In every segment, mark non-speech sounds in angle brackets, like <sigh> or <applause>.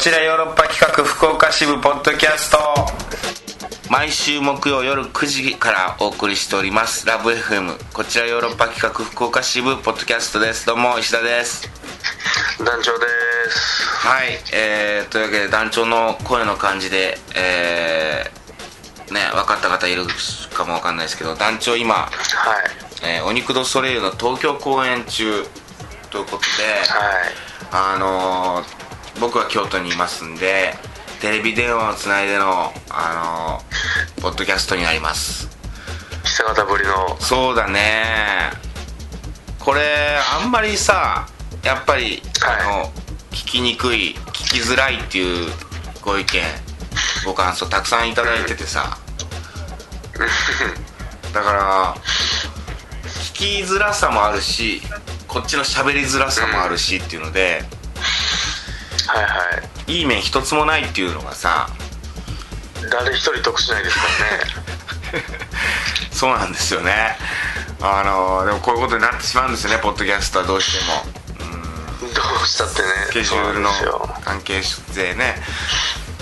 ちらヨーロッパ企画福岡支部ポッドキャスト。毎週木曜夜9時からお送りしております。ラブ FM こちらヨーロッパ企画福岡支部ポッドキャストです。どうも石田です。団長です。はい。えー、というわけで団長の声の感じでえー、ね分かった方いるかも分かんないですけど団長今、はい。えーお肉ドソレイユの東京公演中ということで、はい。あのー僕は京都にいますんでテレビ電話をつないでの、あのーポッドキャストになります。久方ぶりの。そうだね。これあんまりさやっぱり、はい。あの聞きにくい聞きづらいっていうご意見ご感想たくさんいただいててさ。<laughs> だから聞きづらさもあるしこっちの喋りづらさもあるしっていうので、はいはい。いい面一つもないっていうのがさ誰一人得しないですからね。<laughs> そうなんですよね。あのでもこういうことになってしまうんですよねポッドキャストはどうしても。どうしたってね。スケジュールの関係税ね。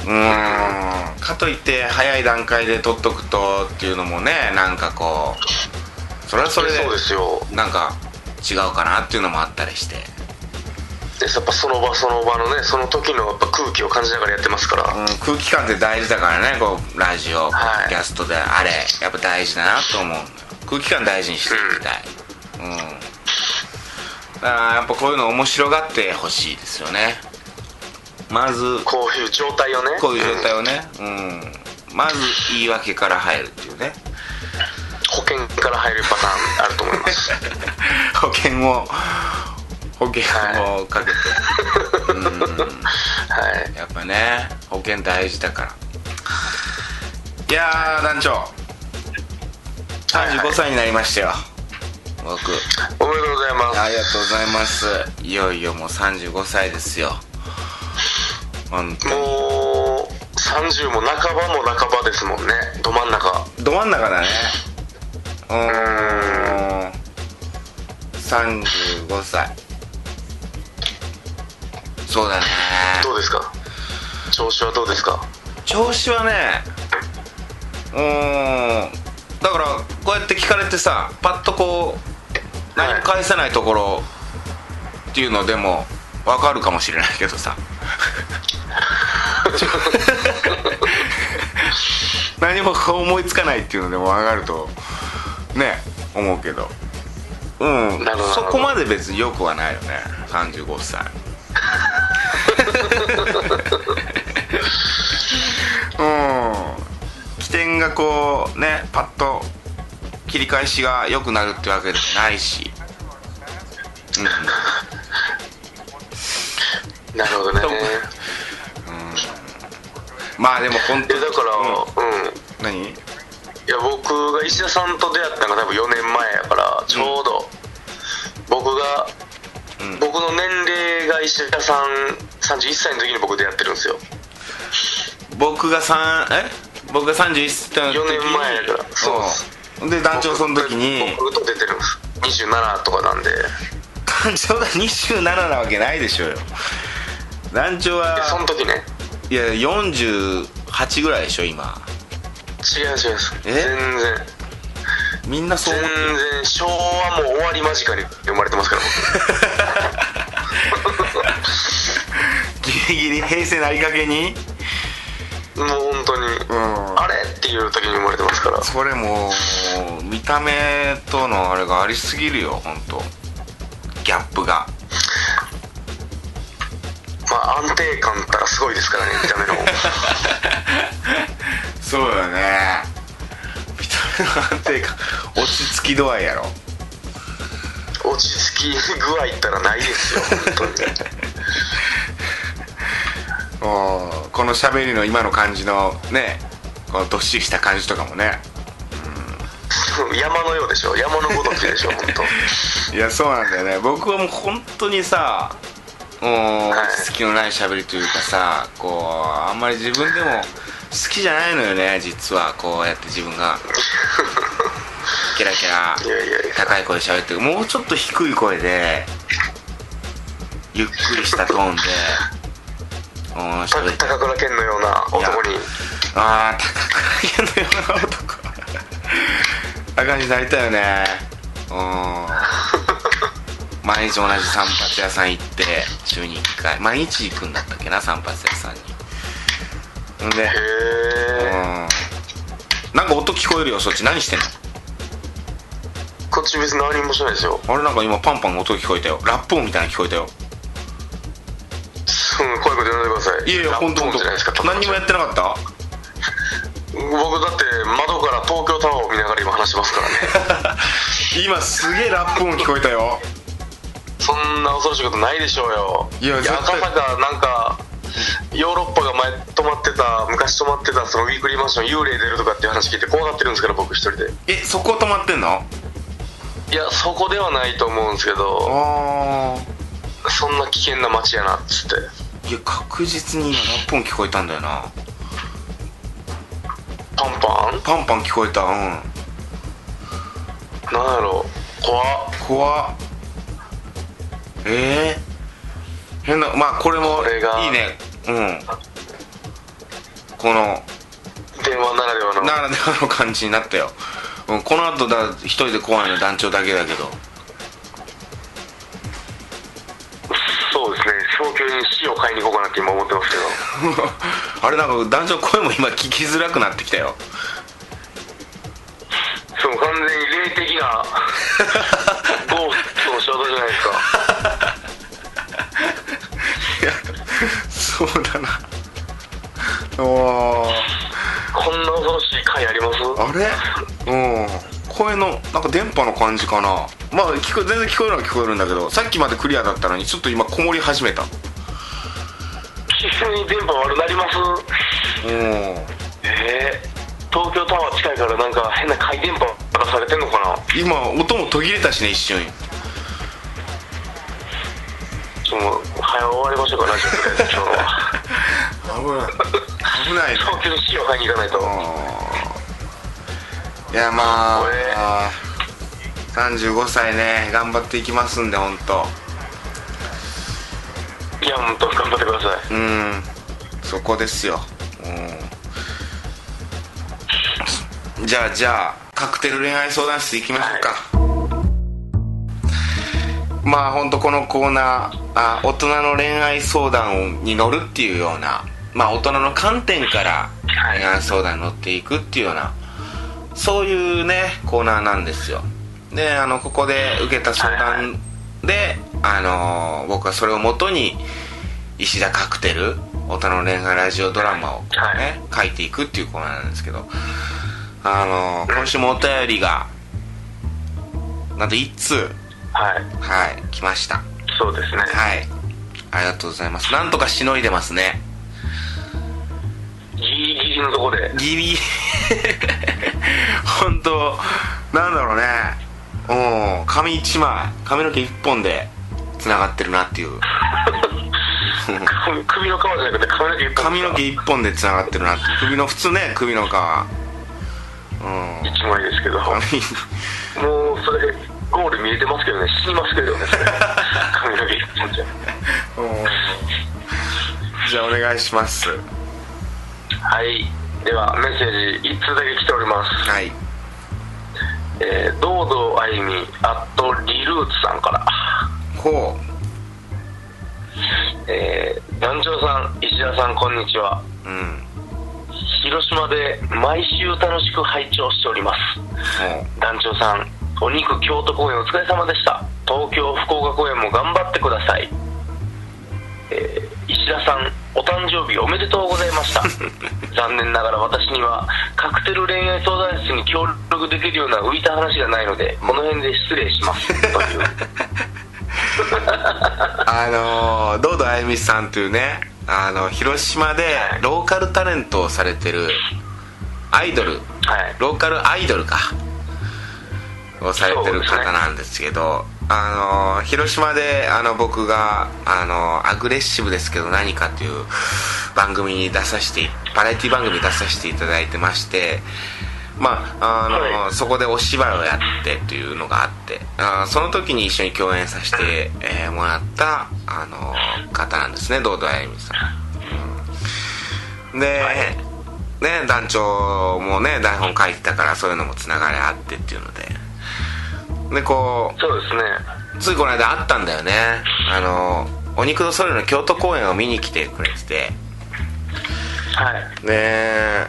うーん。かといって早い段階で取っとくとっていうのもねなんかこうそれはそれでなんか違うかなっていうのもあったりして。でやっぱその場その場のねその時のやっぱ空気を感じながらやってますから、うん、空気感って大事だからねこうラジオ、はい。キャストで。あれやっぱ大事だなと思う。空気感大事にしていきたい。うん、だからやっぱこういうの面白がってほしいですよね。まずこういう状態をね。こういう状態んをね。うん。まず言い訳から入るっていうね。保険から入るパターンあると思います。<laughs> 保険を保険をかけて、うん。はいやっぱね保険大事だから。いやー団長。35歳になりましたよ。僕。おめでとうございます。ありがとうございます。いよいよもう35歳ですよ。本当に。もう30も半ばも半ばですもんね。ど真ん中。ど真ん中だね。うー。ん35歳そうだね。どうですか？調子はどうですか？調子はねうーんだからこうやって聞かれてさパッとこう何も返せないところっていうのでも分かるかもしれないけどさ。<laughs> 何も思いつかないっていうのでも分かるとね思うけど。うん。そこまで別によくはないよね。35歳うん。起点がこうねパッと切り返しが良くなるってわけでもないし。なるほどね。そうまあでも本当だからうん、何？いや僕が石田さんと出会ったのが多分4年前やからちょうど。僕が、うん。僕の年齢が石田さん31歳の時に僕出会ってるんですよ。僕が3え？僕が31歳の時に？4年前やから。そうでで団長その時に？僕と出てるんです。27とかなんで。団長が27なわけないでしょうよ。団長でそはの時ね。いや48ぐらいでしょ今。違う違うえ？全然。みんなそう全思ってる。然。昭和もう終わり間近に生まれてますから <laughs> ギリギリ平成なりかけに？僕もう本当に、ん。あれっていう時に生まれてますから。それもう見た目とのあれがありすぎるよ本当。ギャップが。まあ安定感ったらすごいですからね見た目の <laughs> そうよね。見た目の安定感。落ち着き度合いやろ。落ち着き具合ったらないですよ本当にもうこの喋りの今の感じのねこのどっしりした感じとかもね。<laughs> 山のようでしょ。山のごときでしょ <laughs> 本当。いやそうなんだよね。僕はもう本当にさもうはい。好きのない喋りというかさこうあんまり自分でも好きじゃないのよね実は。こうやって自分が。<laughs> キラキラ高い声で喋ってる。もうちょっと低い声でゆっくりしたトーンでうんた高倉健のような男に。ああ高倉健のような男。あ感じになりたいよね。うん。毎日同じ散髪屋さん行って週に1回。毎日行くんだったっけな散髪屋さんに。んで。へえうん。なんか音聞こえるよそっち。何してんの？こっち別に何もしないですよ。あれなんか今パンパン音聞こえたよ。ラップ音みたいなの聞こえたよいやいや本当じゃないですか当何にもやってなかった？僕だって窓から東京タワーを見ながら今話してますからね。<laughs> 今すげえラップ音聞こえたよ。そんな恐ろしいことないでしょうよ。いや絶対。赤坂なんかヨーロッパが前泊まってた昔泊まってたそのウィークリーマンション幽霊出るとかっていう話聞いて怖がってるんですから僕一人で。えそこ止まってんの？いやそこではないと思うんですけど。あそんな危険な街やなっつって。あいや確実に今ラップ音聞こえたんだよな。パンパン？パンパン聞こえたうん。なんやろ？怖っ。怖っ。ええ変なまあこれもいいね。うん。この電話ならではの。ならではの感じになったよ、うん、この後だ一人で怖いの団長だけだけど <laughs> あれなんか団長声も今聞きづらくなってきたよ。そう完全に霊的な <laughs> ゴーストの仕業じゃないですか。いやそうだな。こんな恐ろしい回あります？あれ？うん。声のなんか電波の感じかな。まあ聞こえ全然聞こえるのは聞こえるんだけどさっきまでクリアだったのにちょっと今こもり始めた急に電波悪なります？うん。ええ東京タワー近いからなんか変な回電波出されてんのかな？今音も途切れたしね一瞬。ちょっともう早終わりましょうかラジオとりあえず今日は。危ない。危ないね。早急に死を買いに行かないと。いやまあ35歳ね頑張っていきますんで本当いや本当頑張ってください。うん。そこですよ。うん。じゃあじゃあカクテル恋愛相談室行きましょうか、まあ本当このコーナーあ大人の恋愛相談に乗るっていうようなまあ大人の観点から恋愛相談に乗っていくっていうようなそういうねコーナーなんですよ。であのここで受けた相談で、あの僕はそれをもとに石田カクテル大人の恋愛ラジオドラマをね、書いていくっていうコーナーなんですけどあの今週もお便りがなんと1通はい。はい来ました。そうですね。はい。ありがとうございます。なんとかしのいでますね。ギリギリのとこで。ギリ。<laughs> 本当なんだろうね。うん髪一枚髪の毛一本でつな <laughs> がってるなっていう。首首の皮じゃなくて髪の毛一本髪の毛一本でつながってるなって首の普通ね首の皮。うん。一枚ですけど。も髪うそれゴール見えてますけどね。死にますけどね髪の毛一本じゃ。<laughs> じゃあお願いします。はい。ではメッセージ1通だけ来ております。はい。えー、堂々あゆみアットリルーツさんからほえー、団長さん石田さんこんにちは。ううん。広島で毎週楽しく拝聴しております。ほ団長さんお肉京都公演お疲れ様でした。東京福岡公演も頑張ってください、えー石田さんお誕生日おめでとうございました。<laughs> 残念ながら私にはカクテル恋愛相談室に協力できるような浮いた話がないのでこの辺で失礼します。<laughs> という <laughs> あのー、堂々あゆみさんというねあの広島でローカルタレントをされてるアイドル。はい。ローカルアイドルか。をされてる方なんですけど、あの広島であの僕があのアグレッシブですけど何かという番組に出させてバラエティ番組に出させていただいてましてまああの、はい。そこでお芝居をやってというのがあってあその時に一緒に共演させて、えーもらったあの方なんですね堂々あゆみさん、うん。で、はい。ね団長もね台本書いてたからそういうのもつながりあってっていうので。でこそうですね。うついこの間会ったんだよね。あのお肉とソリの京都公演を見に来てくれてて。はい。で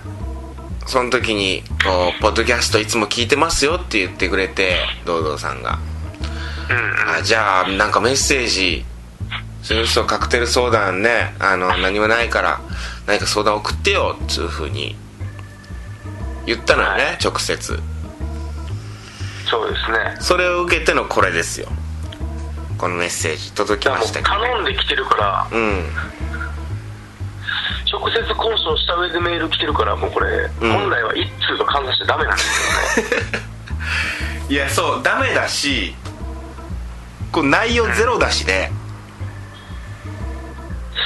その時にこう「ポッドキャストいつも聞いてますよ」って言ってくれて堂々さんが。あじゃあなんかメッセージそれこそカクテル相談ねあの何もないから何か相談送ってよっつうふうに言ったのよね、はい。直接。そうですね。それを受けてのこれですよ。このメッセージ届きましたけど。頼んできてるからうん直接交渉した上でメール来てるからもうこれ、うん。本来は一通と換算しちゃダメなんですよね。<laughs> いやそうダメだしこう内容ゼロだしね、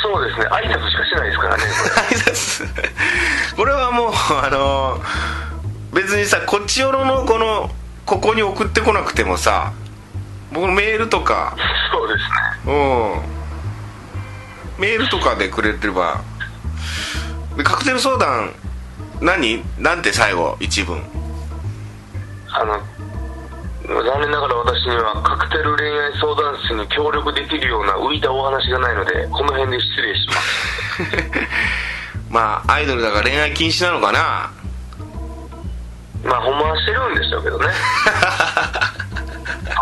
そうですね。挨拶しかしてないですからね <laughs> 挨拶。<laughs> これはもうあの別にさこっちよろのこのここに送ってこなくてもさ僕のメールとか。そうですね。うん。メールとかでくれてればでカクテル相談何？なんて最後？一文。あの残念ながら私にはカクテル恋愛相談室に協力できるような浮いたお話がないのでこの辺で失礼します。<laughs> まあアイドルだから恋愛禁止なのかな？まあほんまはしてるんでしょうけどね。<laughs>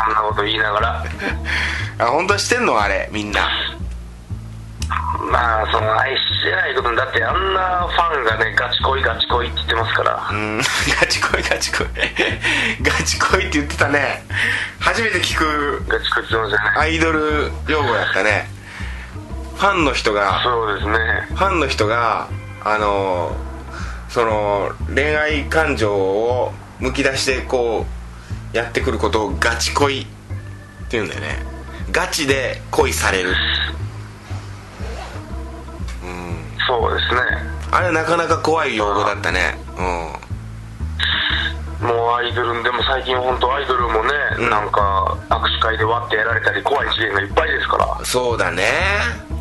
そんなこと言いながら。あ本当はしてんの？あれみんなまあその愛してないことにだってあんなファンがねガチ恋ガチ恋って言ってますから。うん。ガチ恋ガチ恋。<laughs> ガチ恋って言ってたね。初めて聞くガチ恋って言ってますよね。アイドル用語やったね。ファンの人がそうですね。ファンの人があのその恋愛感情をむき出してこうやってくることをガチ恋って言うんだよね。ガチで恋されるそうですね。あれなかなか怖い用語だったね。うもうアイドルでも最近本当アイドルもね、うん。なんか握手会で割ってやられたり怖い事件がいっぱいですから。んそうだね。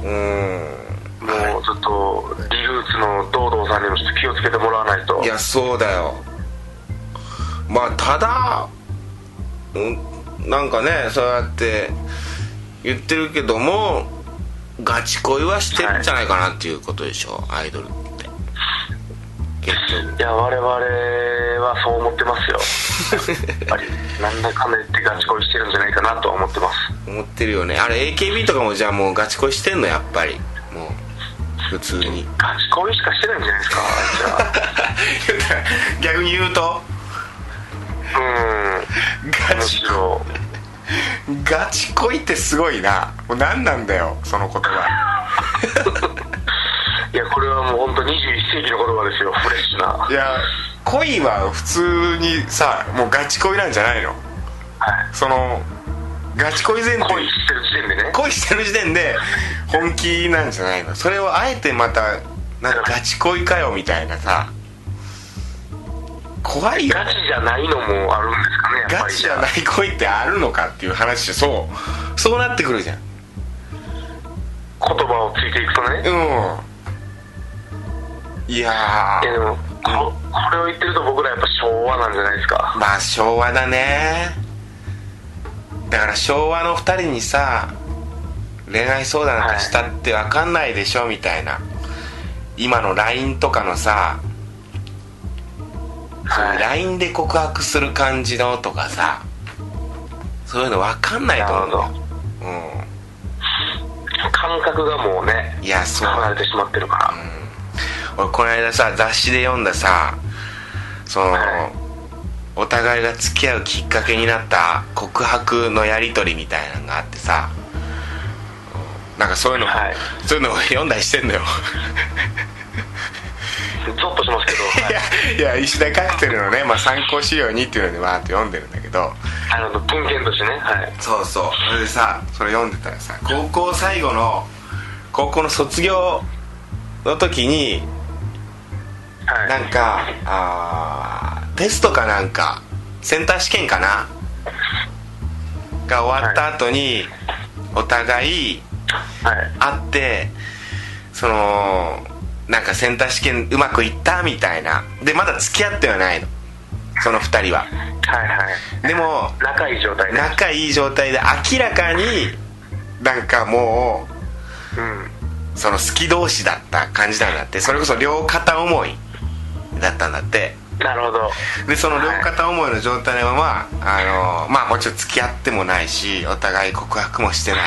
うん。もうちょっとリルーツの堂々さんにもちょっと気をつけてもらわないと。いやそうだよ。まあただうんなんかねそうやって言ってるけどもガチ恋はしてるんじゃないかなっていうことでしょ、アイドルって。結局。いや我々はそう思ってますよ。<laughs> やっぱりなんだかんだ言ってガチ恋してるんじゃないかなとは思ってます。思ってるよね。あれ AKB とかもじゃあもうガチ恋してんのやっぱり。もう普通に。ガチ恋しかしてないんじゃないですか <laughs> あい逆に言うと。うん。むガチしろガチ恋ってすごいな。もう何なんだよその言葉。<laughs> いやこれはもう本当21世紀の言葉ですよフレッシュな。いや恋は普通にさもうガチ恋なんじゃないの？はい。そのガチ恋前提。恋してる時点でね。恋してる時点で本気なんじゃないの？それをあえてまたなんかガチ恋かよみたいなさ怖いよ。ガチじゃないのもあるんですかねガチじゃない恋ってあるのかっていう話でそう。そうなってくるじゃん。言葉をついていくとね。うん。いやいやでもここれを言ってると僕らやっぱ昭和なんじゃないですか。まあ昭和だね。だから昭和の2人にさ恋愛相談なんかしたって分かんないでしょみたいな。今の LINE とかのさはい LINE で告白する感じのとかさそういうの分かんないと思う。なるよ感覚がもうねうんいやそう。離れてしまってるから、俺この間さ雑誌で読んださその、はい。お互いが付き合うきっかけになった告白のやり取りみたいなのがあってさなんかそういうの、はい。そういうのを読んだりしてんのよゾッとしますけど、<laughs> いやいや石田カクテルのね、まあ、参考資料にっていうのでわーって読んでるんだけど。あの文献としてね。はい。そうそう。それでさそれ読んでたらさ高校最後の高校の卒業の時にはい。なんかあーテストかなんかセンター試験かな？が終わった後にお互いはい。会ってそのなんかセンター試験うまくいった？みたいな。でまだ付き合ってはないの。その2人は。はいはい。でも仲いい状態で仲いい状態で明らかになんかもうん。うその好き同士だった感じなんだって。それこそ両片思いだったんだって。なるほど。でその両片思いの状態のまま、あのまあもちろん付き合ってもないしお互い告白もしてない。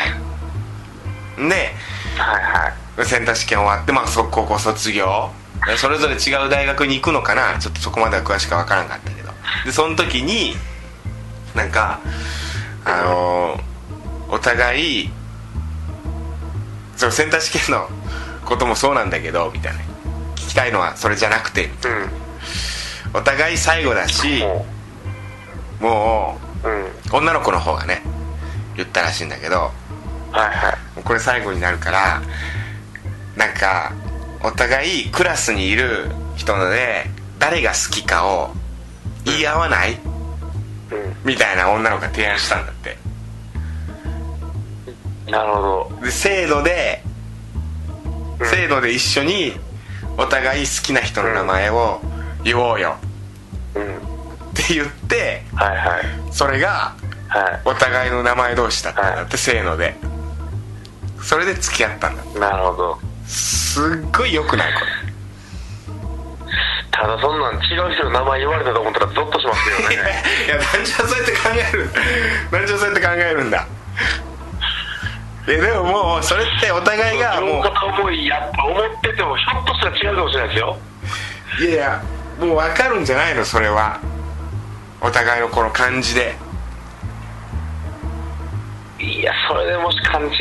ではいはいセンター試験終わって、まあ、そ高校卒業。でそれぞれ違う大学に行くのかな。ちょっとそこまでは詳しくは分からんかったけど。でその時になんかあのお互いそのセンター試験のこともそうなんだけどみたいな。聞きたいのはそれじゃなくてうん。お互い最後だしももううん。う女の子の方がね言ったらしいんだけどはいはい。これ最後になるからなんかお互いクラスにいる人ので誰が好きかを言い合わないうん。みたいな女の子が提案したんだって。なるほど。でせーのでうん。せーので一緒にお互い好きな人の名前を言おうよ。うん。って言ってはいはい。それがはお互いの名前同士だったんだってせーので。それで付き合ったんだいなるほどすっごい良くないこれ。ただそんなん違う人の名前言われたと思ったらゾッとしますよね。<laughs> いや団長はそうやって考える団長はそうやって考えるんだ？いやでももうそれってお互いがも両片思いやと思っててもひょっとしたら違うかもしれないですよ。ういやいやもう分かるんじゃないの？それは。お互いのこの感じでいやそれでもし勘違い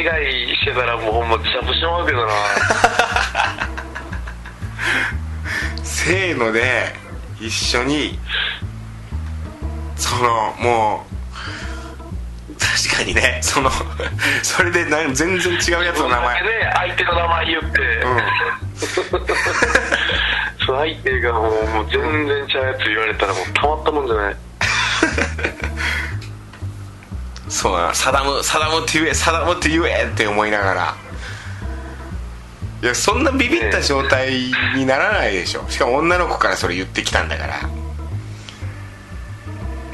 してたらもうほんま自殺してまうけどな。せーので一緒にそのもう確かにねそのそれで全然違うやつの名前。で相手の名前言って、その相手がもうもう全然ちゃうやつ言われたらもうたまったもんじゃない <laughs> そうだな。サダムサダムって言えサダムって言えって思いながら。いやそんなビビった状態にならないでしょ。しかも女の子からそれ言ってきたんだから。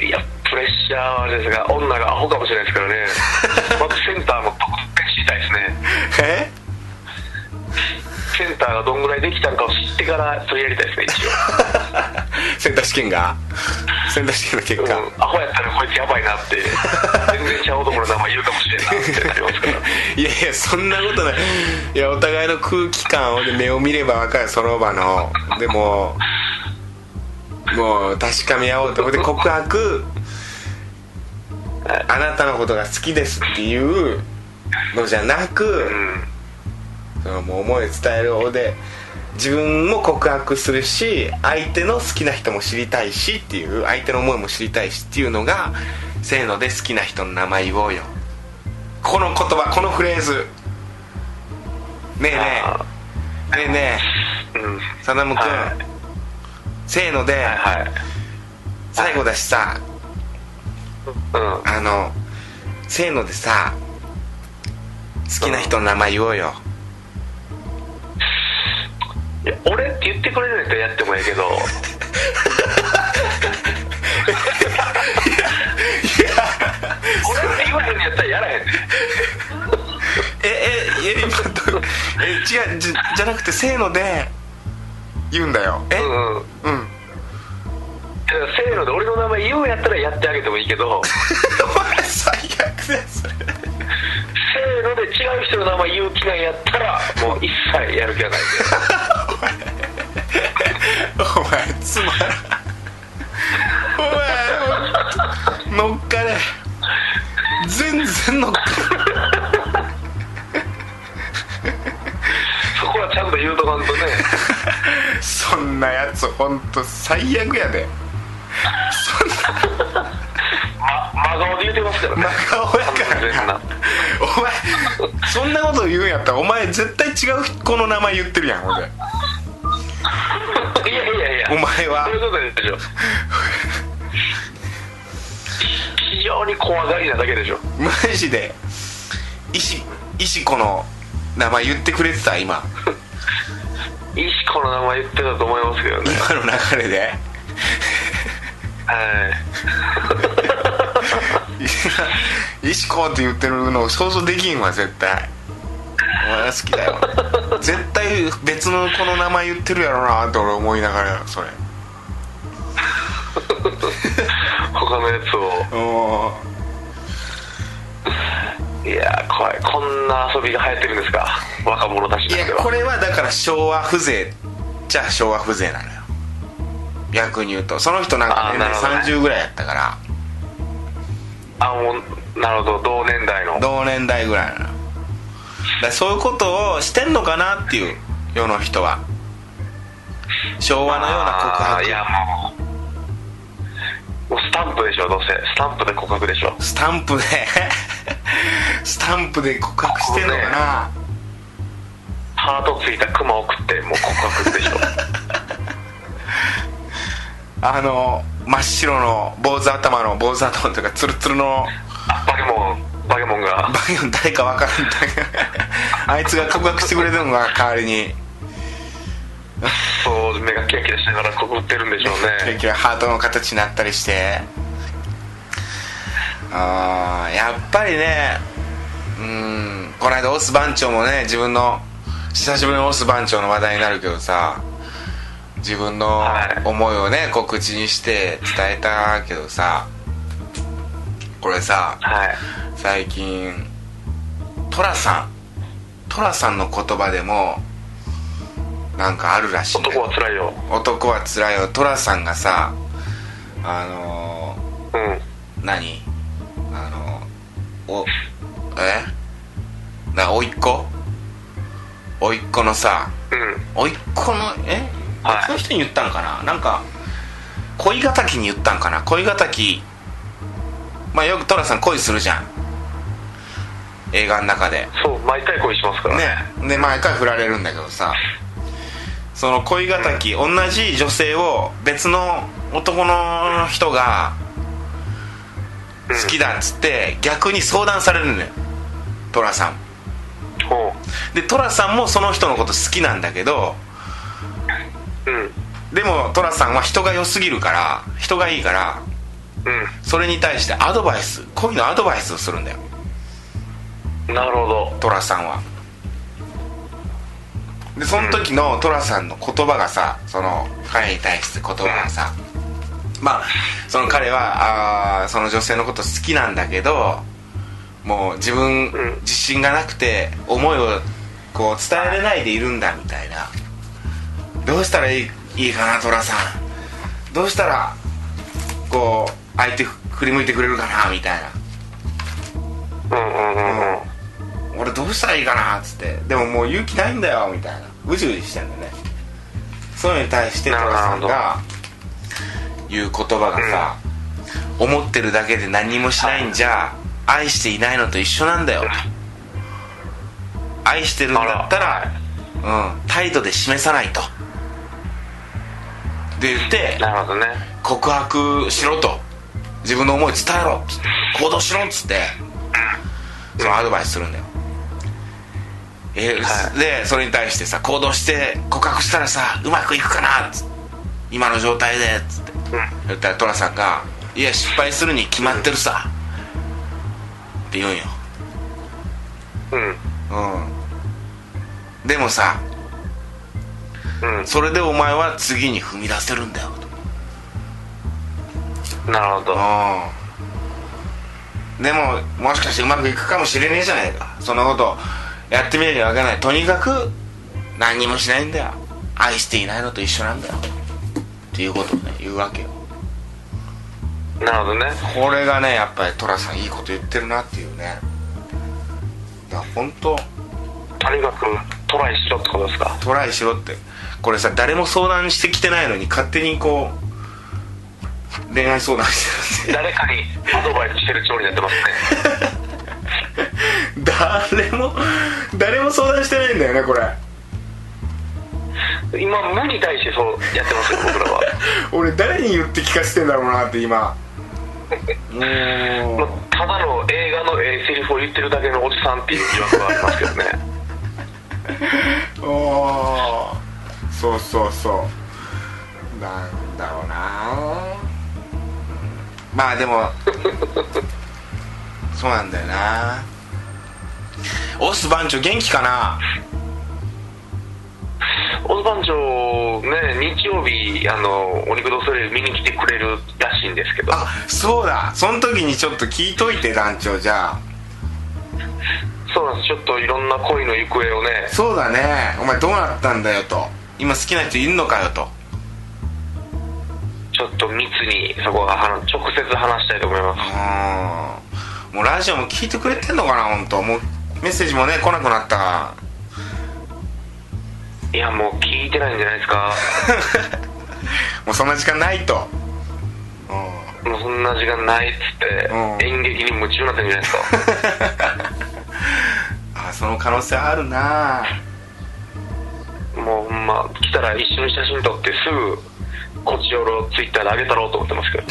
いやプレッシャーはあれですが女がアホかもしれないですからね。<laughs> まずセンターの特典知りたいですね。え？センターがどんぐらいできたのかを知ってからそれやりたいですね一応。<laughs> センター試験が？センター試験の結果、うん、アホやったらこいつやばいなって全然ちゃう男の名前言うかもしれんなってなりますからいやいやそんなことない。いやお互いの空気感をで目を見れば分かるその場の。でももう確かめ合おうと。で告白。あなたのことが好きですっていうのじゃなく、うん。そのもう思いを伝える方で自分も告白するし相手の好きな人も知りたいしっていう相手の思いも知りたいしっていうのがせーので好きな人の名前言おうよ。この言葉このフレーズ。ねえねあえねえねうん。えサダム君、はい。せーので、はいはい。最後だしさ。うん。あのせーのでさ好きな人の名前言おうよいや俺って言ってくれるんやったらやってもええけど。俺って言わへんのやったらやらへん。ねえええ今どうえ違うじゃじゃなくてせーので言うんだよ。え？うんうん。うん。せーので俺の名前言うんやったらやってあげてもいいけど。<laughs> お前最悪だよそれ。せーので違う人の名前言う気なんやったらもう一切やる気はない。お前つまらん。お前乗っかれ。全然乗っかそこはちゃんと言うとかんとね。れそんなやつ本当最悪やで。<laughs> ま真顔で言うてますからね真顔やからな。お前そんなこと言うんやったらお前絶対違う子の名前言ってるやんほんで。いやいやいやお前は。そういうことでしょ非常に怖がりなだけでしょ。マジで。石石子の名前言ってくれてた今。<laughs> 石子の名前言ってたと思いますけどね。今の流れで。はい。<laughs> 石子って言ってるの想像できんわ絶対。お前が好きだよ絶対別の子の名前言ってるやろなって俺思いながらそれ。他のやつを。おいやー怖い。こんな遊びが流行ってるんですか？若者たちいやこれはだから昭和風情じゃあ昭和風情なのよ。逆に言うと。その人なんか年齢あーなるほどね。30ぐらいやったから。あもうなるほど。同年代の。同年代ぐらいなのよだそういうことをしてんのかなっていう世の人は。昭和のような告白。いやもう。もうスタンプでしょどうせ。スタンプで告白でしょ。スタンプで。<laughs> スタンプで告白してんのかな、ハートついたクマ送ってもう告白でしょ。<laughs> あの真っ白の坊主頭の坊主頭というかツルツルの。あバケモンバケモンが。バケモン誰か分からん。だけどあいつが告白してくれてるのが代わりに。そう目がキラキラしながら告ってるんでしょうね。結局ハートの形になったりして。あーやっぱりねうんこの間オス番長もね自分の久しぶりにオス番長の話題になるけどさ自分のはい。思いをねこう口にして伝えたけどさこれさはい。最近寅さん寅さんの言葉でもなんかあるらしい男は辛いよ。男はつらいよ。寅さんがさあのうん。ー、何？あのー、おえ？なおいっ子？おいっ子のさうん。おいっ子のえ？はい。別の人に言ったんかな？なんか恋敵に言ったんかな？恋敵まあよく寅さん恋するじゃん。映画の中で。そう毎回恋しますから。ね。で毎回振られるんだけどさ。その恋敵、同じ女性を別の男の人が好きだっつって逆に相談されるのよ。寅さん。ほで寅さんもその人のこと好きなんだけどううん。でも寅さんは人が良すぎるから人がいいからそれに対してアドバイス恋のアドバイスをするんだよ。うんなるほど。寅さんは。でその時の寅さんの言葉がさその彼に対して言葉がさまあその彼はあーその女性のこと好きなんだけどもう自分うん。自信がなくて思いをこう伝えれないでいるんだみたいな。どうしたらいいいいかな寅さん。どうしたらこう相手振り向いてくれるかなみたいな。うんうんうんうん。俺どうしたらいいかなっつって。でももう勇気ないんだよみたいな。うじうじしてんだよね。そういうのに対して寅さんが言う言葉がさ、思ってるだけで何もしないんじゃ愛していないのと一緒なんだよ。と愛してるんだったら。うん態度で示さないと。で言ってなるほどね。告白しろと自分の思い伝えろ。っつって行動しろっつって。そのアドバイスするんだよ。えーはい。でそれに対してさ行動して告白したらさうまくいくかなっつ今の状態でっつって。言ったら寅さんが「いや失敗するに決まってるさ」って言うんよ。うん。うん。でもさうん。それでお前は次に踏み出せるんだよとなるほど。うん。でももしかしてうまくいくかもしれねえじゃないか。そんなことやってみなきゃわかんない。とにかく何にもしないんだよ。愛していないのと一緒なんだよ。っていうことをね言うわけよ。なるほどね。これがねやっぱり寅さんいいこと言ってるなっていうね。だから本当とにかくトライしろってことですか？トライしろって。これさ誰も相談してきてないのに勝手にこう恋愛相談してる誰かにアドバイスしてるつもりになってますね。<laughs> 誰も誰も相談してないんだよねこれ。今無に対してそうやってますよ僕らは。<laughs> 俺誰に言って聞かせてんだろうなって今。<laughs> もまあただの映画のええセリフを言ってるだけのおじさんっていう疑惑はありますけどね。うおー。そうそうそう。なんだろうなまあでもそうなんだよな。オス番長元気かな？オズ番長ね日曜日あのお肉ドソレイユ見に来てくれるらしいんですけど。あそうだ。その時にちょっと聞いといて団長じゃあ。そうなんです。ちょっといろんな恋の行方をね。そうだね。お前どうなったんだよと。今好きな人いるのかよとちょっと密にそこは話直接話したいと思います。うん。もうラジオも聞いてくれてんのかな本当。もうメッセージもね来なくなった。かいやもう聞いてないんじゃないですか。<laughs> もうそんな時間ないと。うん。もうそんな時間ないっつってうん。演劇に夢中になってるんじゃないですか。<laughs> あその可能性あるな。もうほんま来たら一緒に写真撮ってすぐこっちよろツイッターで上げたろうと思ってますけど。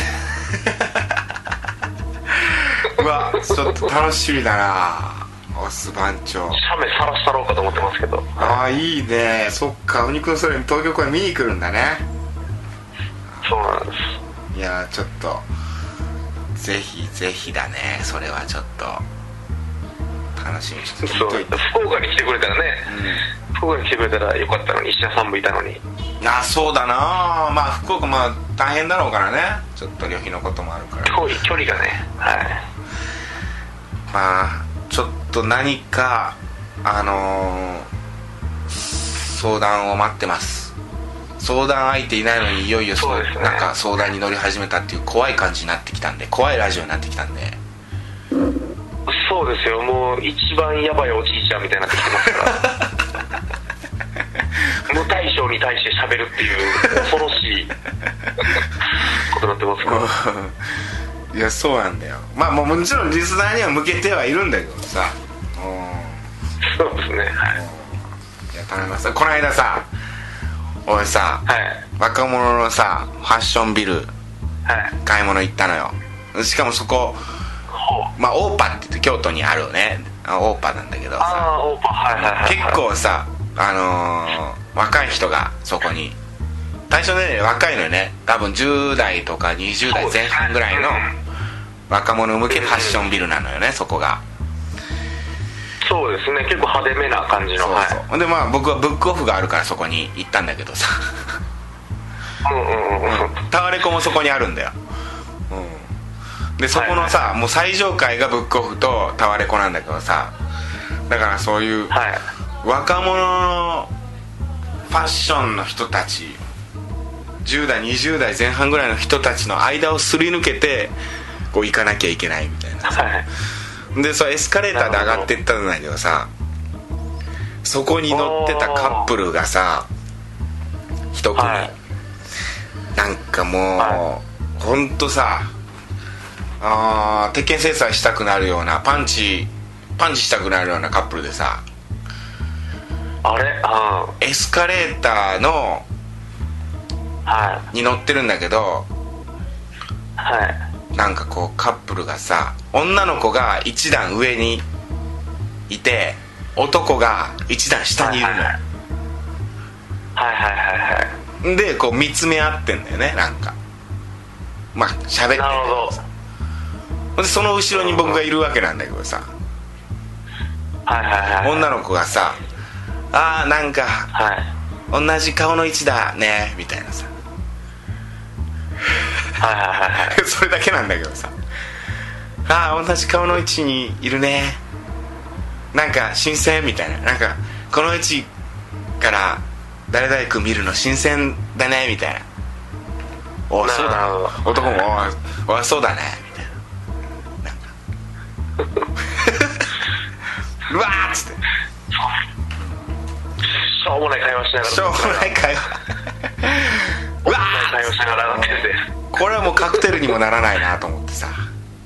うわちょっと楽しみだな。オス番長。写メさらしたろうかと思ってますけど。ああいいね。そっかお肉のそれに東京公演見に来るんだね。そうなんです。いやちょっと。ぜひぜひだね。それはちょっと。楽しみにして福岡に来てくれたらね、福岡に来てくれたらよかったのに石田さん。もいたのにあそうだな。まあ福岡まあ大変だろうからね。ちょっと旅費のこともあるから。距離距離がね。はい。まあちょっと何かあのー相談を待ってます。相談相手いないのにいよいよそうね。なんか相談に乗り始めたっていう怖い感じになってきたんで怖いラジオになってきたんで。そうですよ。もう一番やばいおじいちゃんみたいになってきてますから <laughs> 無対象に対して喋るっていう恐ろしい <laughs> ことになってますからいやそうなんだよ。まあもうもちろんリスナーには向けてはいるんだけどさ。う。んそうですね。はい。いや頼みますこの間さ俺さはい。若者のさファッションビルはい。買い物行ったのよ。しかもそこまあオーパって言って京都にあるね。あオーパなんだけどあさ。あオーパー。はいはいはい。結構さあのー若い人がそこに。対象年齢若いのよね。多分10代とか20代前半ぐらいの若者向けファッションビルなのよねそこが。そうですね。結構派手めな感じの。そうはい。そうほんでまあ僕はブックオフがあるからそこに行ったんだけどさ。うんうんうんうん。タワレコもそこにあるんだよ、うん、でそこのさ、もう最上階がブックオフとタワレコなんだけどさ。だからそういうはい。若者のファッションの人たち10代20代前半ぐらいの人たちの間をすり抜けてこう行かなきゃいけないみたいなはい。でそうエスカレーターで上がってったんだけどさそこに乗ってたカップルがさ一組、はい。なんかもう、はほんとさあー鉄拳制裁したくなるようなパンチパンチしたくなるようなカップルでさあれ？あエスカレーターのあはい。に乗ってるんだけどはい。なんかこうカップルがさ女の子が一段上にいて男が一段下にいるのよ、はいはい。はいはいはいでこう見つめ合ってんだよねなんか。まあ喋ってなるほど。けどでその後ろに僕がいるわけなんだけどさ。はいはいはい。女の子がさ「ああなんかはい。同じ顔の位置だね」みたいなさ。はいはいはいはい。<laughs> それだけなんだけどさ「ああ同じ顔の位置にいるね。なんか新鮮」みたいな。なんかこの位置から誰々君見るの新鮮だねみたいな「おいそうだ。男も「おいおいそうだね」みたいな。なんか。<laughs> <laughs> うわーっつってしょうもない会話しながら。しょうもない会話。うわー。会話しながら上がっててこれはもうカクテルにもならないなと思ってさ。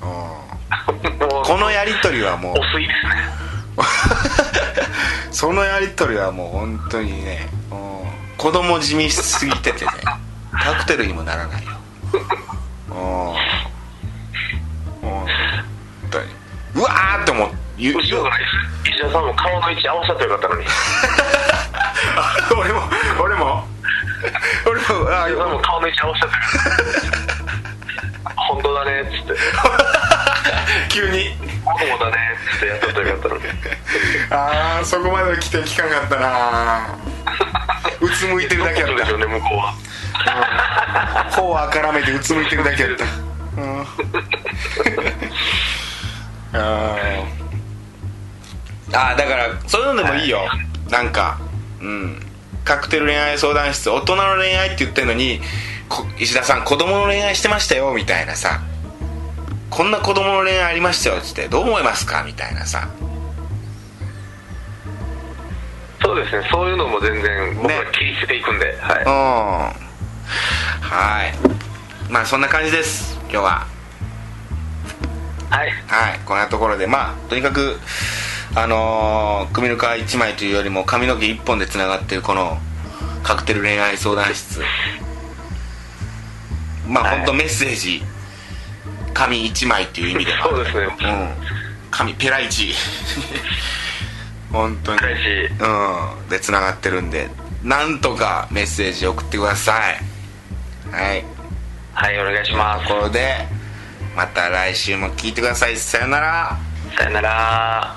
うん。このやり取りはもう。お水ですね。<laughs> そのやり取りはもう本当にねうん。子供地味しすぎててね。カクテルにもならないよ。本当に。うわーって思って言うないです。石田さんも顔の位置合わせたらよかったのに <laughs> <laughs> 俺も <laughs> 俺も。あでも顔の位置合わせてた <laughs> 本当だねっつって。急に。僕もだねっつってやってたらよかったのに。ああそこまで来て聞かんかったな。うつむいてるだけやっそうでしょうね向こうは。た頬をあからめてうつむいてるだけやった。うん。あー。あーだからそういうのでもいいよ。なんかうん。カクテル恋愛相談室大人の恋愛って言ってるのにこ石田さん子供の恋愛してましたよみたいなさ。こんな子供の恋愛ありましたよっつってどう思いますか？みたいなさ。そうですね。そういうのも全然僕は切り捨てていくんで、うん。ははい。まあそんな感じです今日は。いはい。はい。こんなところでまあとにかくあのー、組の皮1枚というよりも髪の毛1本でつながってるこのカクテル恋愛相談室。まあはい。本当メッセージ紙1枚っていう意味でもそうですね。うん。紙ペライチ。<laughs> 本当に。うん。でつながってるんで。なんとかメッセージ送ってください。はい。はいお願いします。ところでまた来週も聞いてください。さよなら。さよなら